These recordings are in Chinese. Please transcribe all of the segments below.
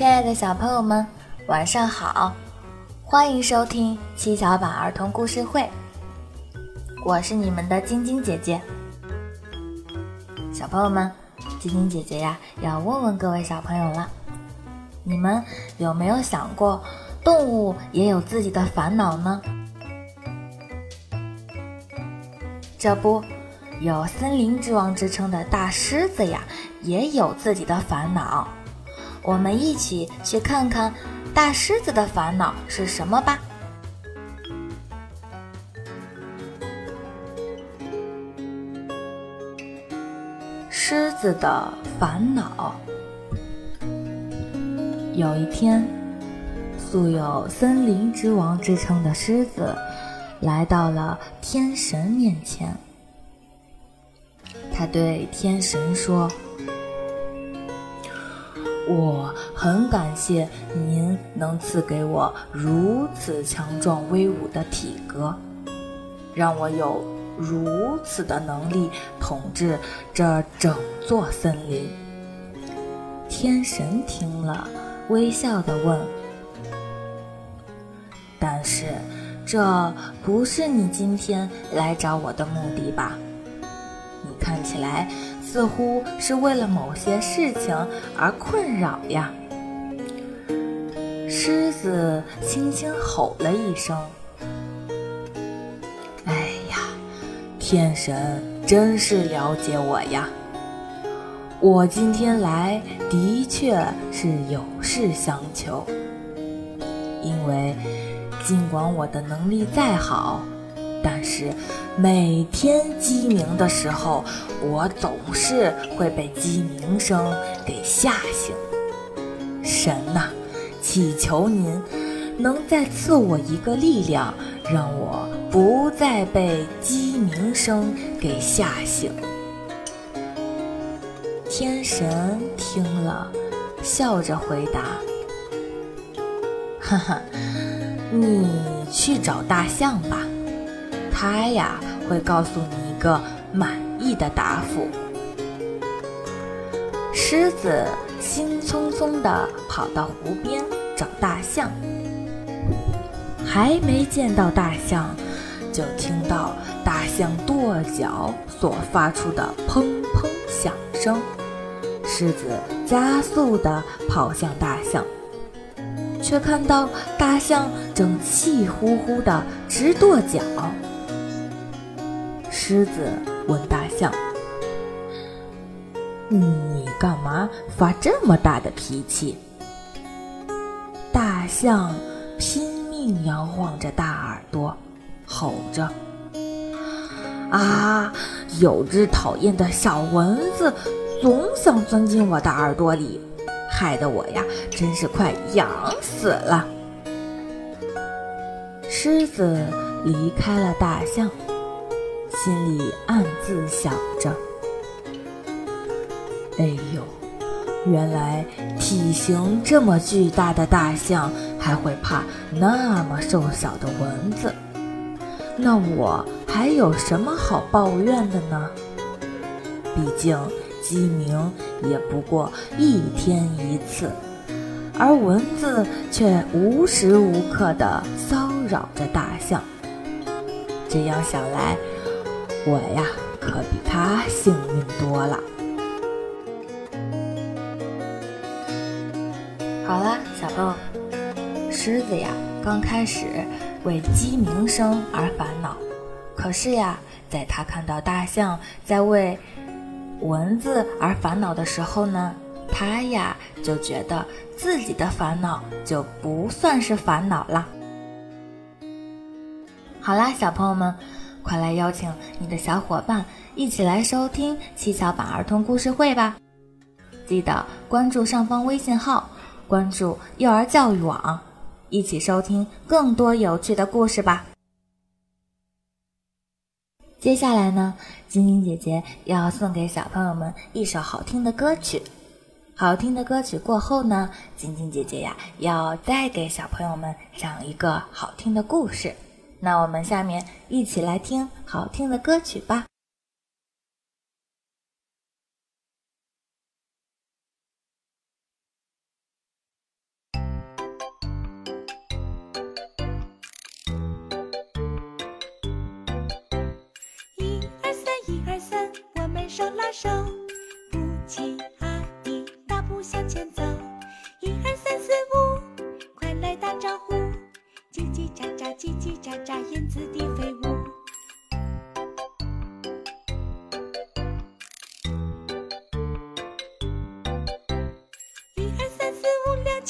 亲爱的小朋友们，晚上好！欢迎收听七巧板儿童故事会，我是你们的晶晶姐姐。小朋友们，晶晶姐姐呀，要问问各位小朋友了，你们有没有想过，动物也有自己的烦恼呢？这不，有森林之王之称的大狮子呀，也有自己的烦恼。我们一起去看看大狮子的烦恼是什么吧。狮子的烦恼。有一天，素有森林之王之称的狮子来到了天神面前，他对天神说。我很感谢您能赐给我如此强壮威武的体格，让我有如此的能力统治这整座森林。天神听了，微笑的问：“但是，这不是你今天来找我的目的吧？起来……”似乎是为了某些事情而困扰呀。狮子轻轻吼了一声：“哎呀，天神真是了解我呀！我今天来的确是有事相求，因为尽管我的能力再好。”时每天鸡鸣的时候，我总是会被鸡鸣声给吓醒。神呐，祈求您能再赐我一个力量，让我不再被鸡鸣声给吓醒。天神听了，笑着回答：“哈哈，你去找大象吧。”他呀会告诉你一个满意的答复。狮子兴匆匆地跑到湖边找大象，还没见到大象，就听到大象跺脚所发出的砰砰响声。狮子加速地跑向大象，却看到大象正气呼呼地直跺脚。狮子问大象：“你干嘛发这么大的脾气？”大象拼命摇晃着大耳朵，吼着：“啊，有只讨厌的小蚊子总想钻进我的耳朵里，害得我呀，真是快痒死了。”狮子离开了大象。心里暗自想着：“哎呦，原来体型这么巨大的大象还会怕那么瘦小的蚊子，那我还有什么好抱怨的呢？毕竟鸡鸣也不过一天一次，而蚊子却无时无刻地骚扰着大象。这样想来。”我呀，可比他幸运多了。好了，小朋友，狮子呀，刚开始为鸡鸣声而烦恼，可是呀，在他看到大象在为蚊子而烦恼的时候呢，他呀就觉得自己的烦恼就不算是烦恼了。好啦，小朋友们。快来邀请你的小伙伴一起来收听七巧板儿童故事会吧！记得关注上方微信号，关注幼儿教育网，一起收听更多有趣的故事吧。接下来呢，晶晶姐姐要送给小朋友们一首好听的歌曲。好听的歌曲过后呢，晶晶姐姐呀要再给小朋友们讲一个好听的故事。那我们下面一起来听好听的歌曲吧。一二三一二三我们手拉手不亲啊一大步向前走。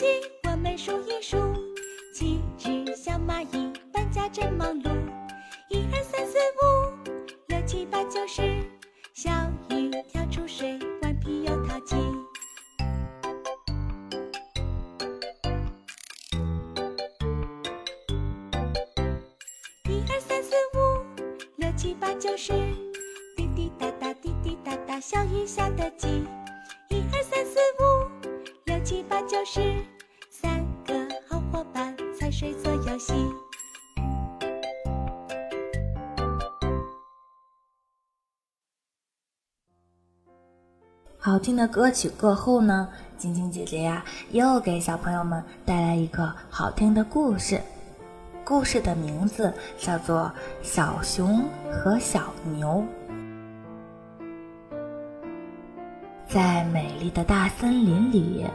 五六七，我们数一数，七只小蚂蚁搬家真忙碌。一二三四五六七八九十，小鱼跳出水，顽皮又淘气。一二三四五六七八九十，滴滴答答，滴滴答答，小鱼下得急。七八九十，三个好伙伴踩水做游戏。好听的歌曲过后呢，晶晶姐姐呀，又给小朋友们带来一个好听的故事。故事的名字叫做《小熊和小牛》。在美丽的大森林里，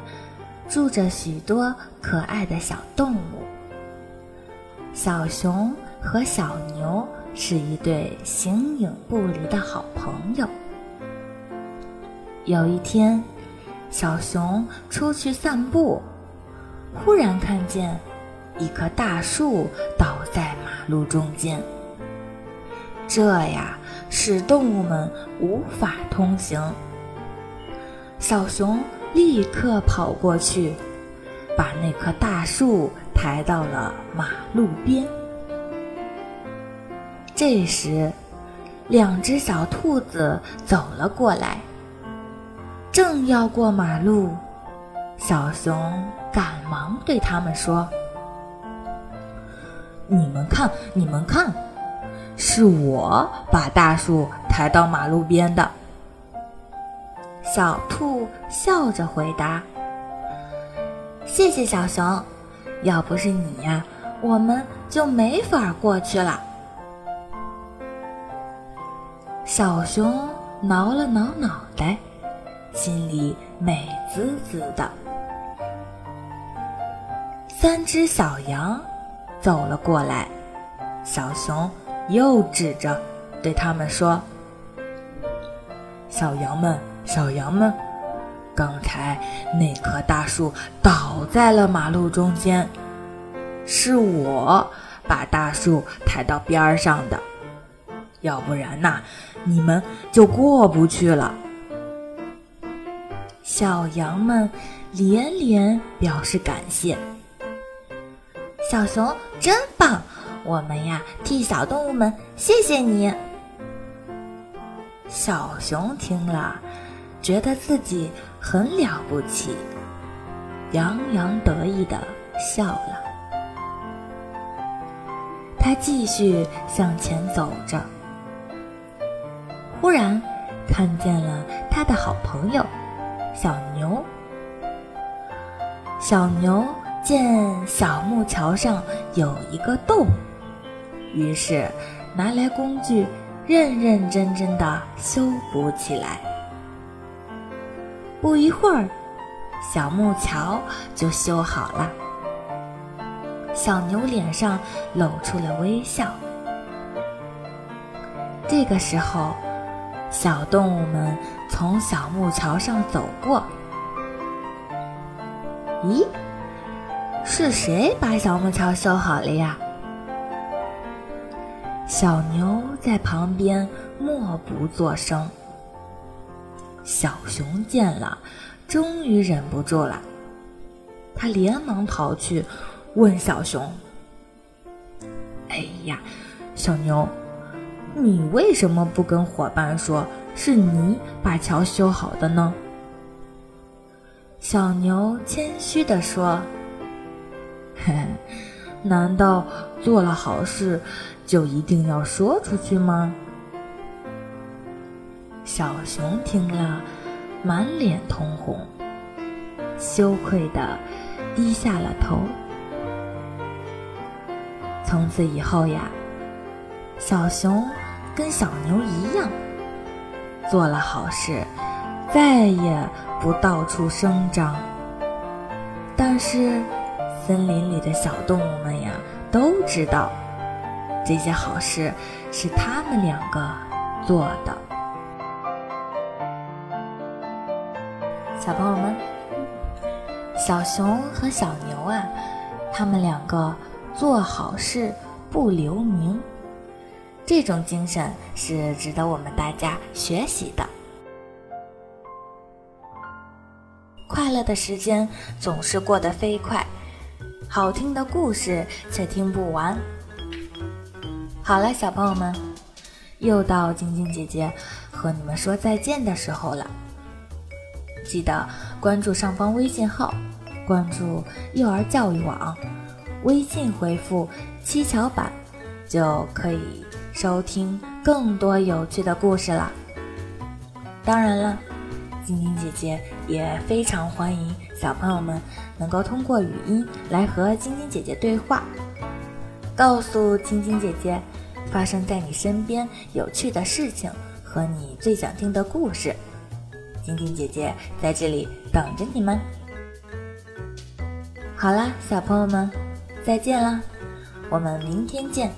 住着许多可爱的小动物。小熊和小牛是一对形影不离的好朋友。有一天，小熊出去散步，忽然看见一棵大树倒在马路中间。这呀，使动物们无法通行。小熊立刻跑过去，把那棵大树抬到了马路边。这时，两只小兔子走了过来。正要过马路，小熊赶忙对他们说：“你们看，你们看，是我把大树抬到马路边的。”小兔笑着回答：“谢谢小熊，要不是你呀，我们就没法过去了。”小熊挠了挠脑袋。心里美滋滋的。三只小羊走了过来，小熊又指着对他们说：“小羊们，小羊们，刚才那棵大树倒在了马路中间，是我把大树抬到边儿上的，要不然呐，你们就过不去了。”小羊们连连表示感谢。小熊真棒，我们呀替小动物们谢谢你。小熊听了，觉得自己很了不起，洋洋得意的笑了。他继续向前走着，忽然看见了他的好朋友。小牛，小牛见小木桥上有一个洞，于是拿来工具，认认真真的修补起来。不一会儿，小木桥就修好了。小牛脸上露出了微笑。这个时候。小动物们从小木桥上走过。咦，是谁把小木桥修好了呀？小牛在旁边默不作声。小熊见了，终于忍不住了，他连忙跑去问小熊：“哎呀，小牛！”你为什么不跟伙伴说是你把桥修好的呢？小牛谦虚地说：“嘿，难道做了好事就一定要说出去吗？”小熊听了，满脸通红，羞愧的低下了头。从此以后呀，小熊。跟小牛一样，做了好事，再也不到处声张。但是，森林里的小动物们呀，都知道这些好事是他们两个做的。小朋友们，小熊和小牛啊，他们两个做好事不留名，这种精神是值得我们大家学习的。快乐的时间总是过得飞快，好听的故事却听不完。好了，小朋友们，又到晶晶姐姐和你们说再见的时候了。记得关注上方微信号，关注幼儿教育网，微信回复“七巧板”，就可以收听更多有趣的故事了。当然了，晶晶姐姐也非常欢迎小朋友们能够通过语音来和晶晶姐姐对话，告诉晶晶姐姐发生在你身边有趣的事情和你最想听的故事。晶晶姐姐在这里等着你们。好啦，小朋友们，再见啦，我们明天见。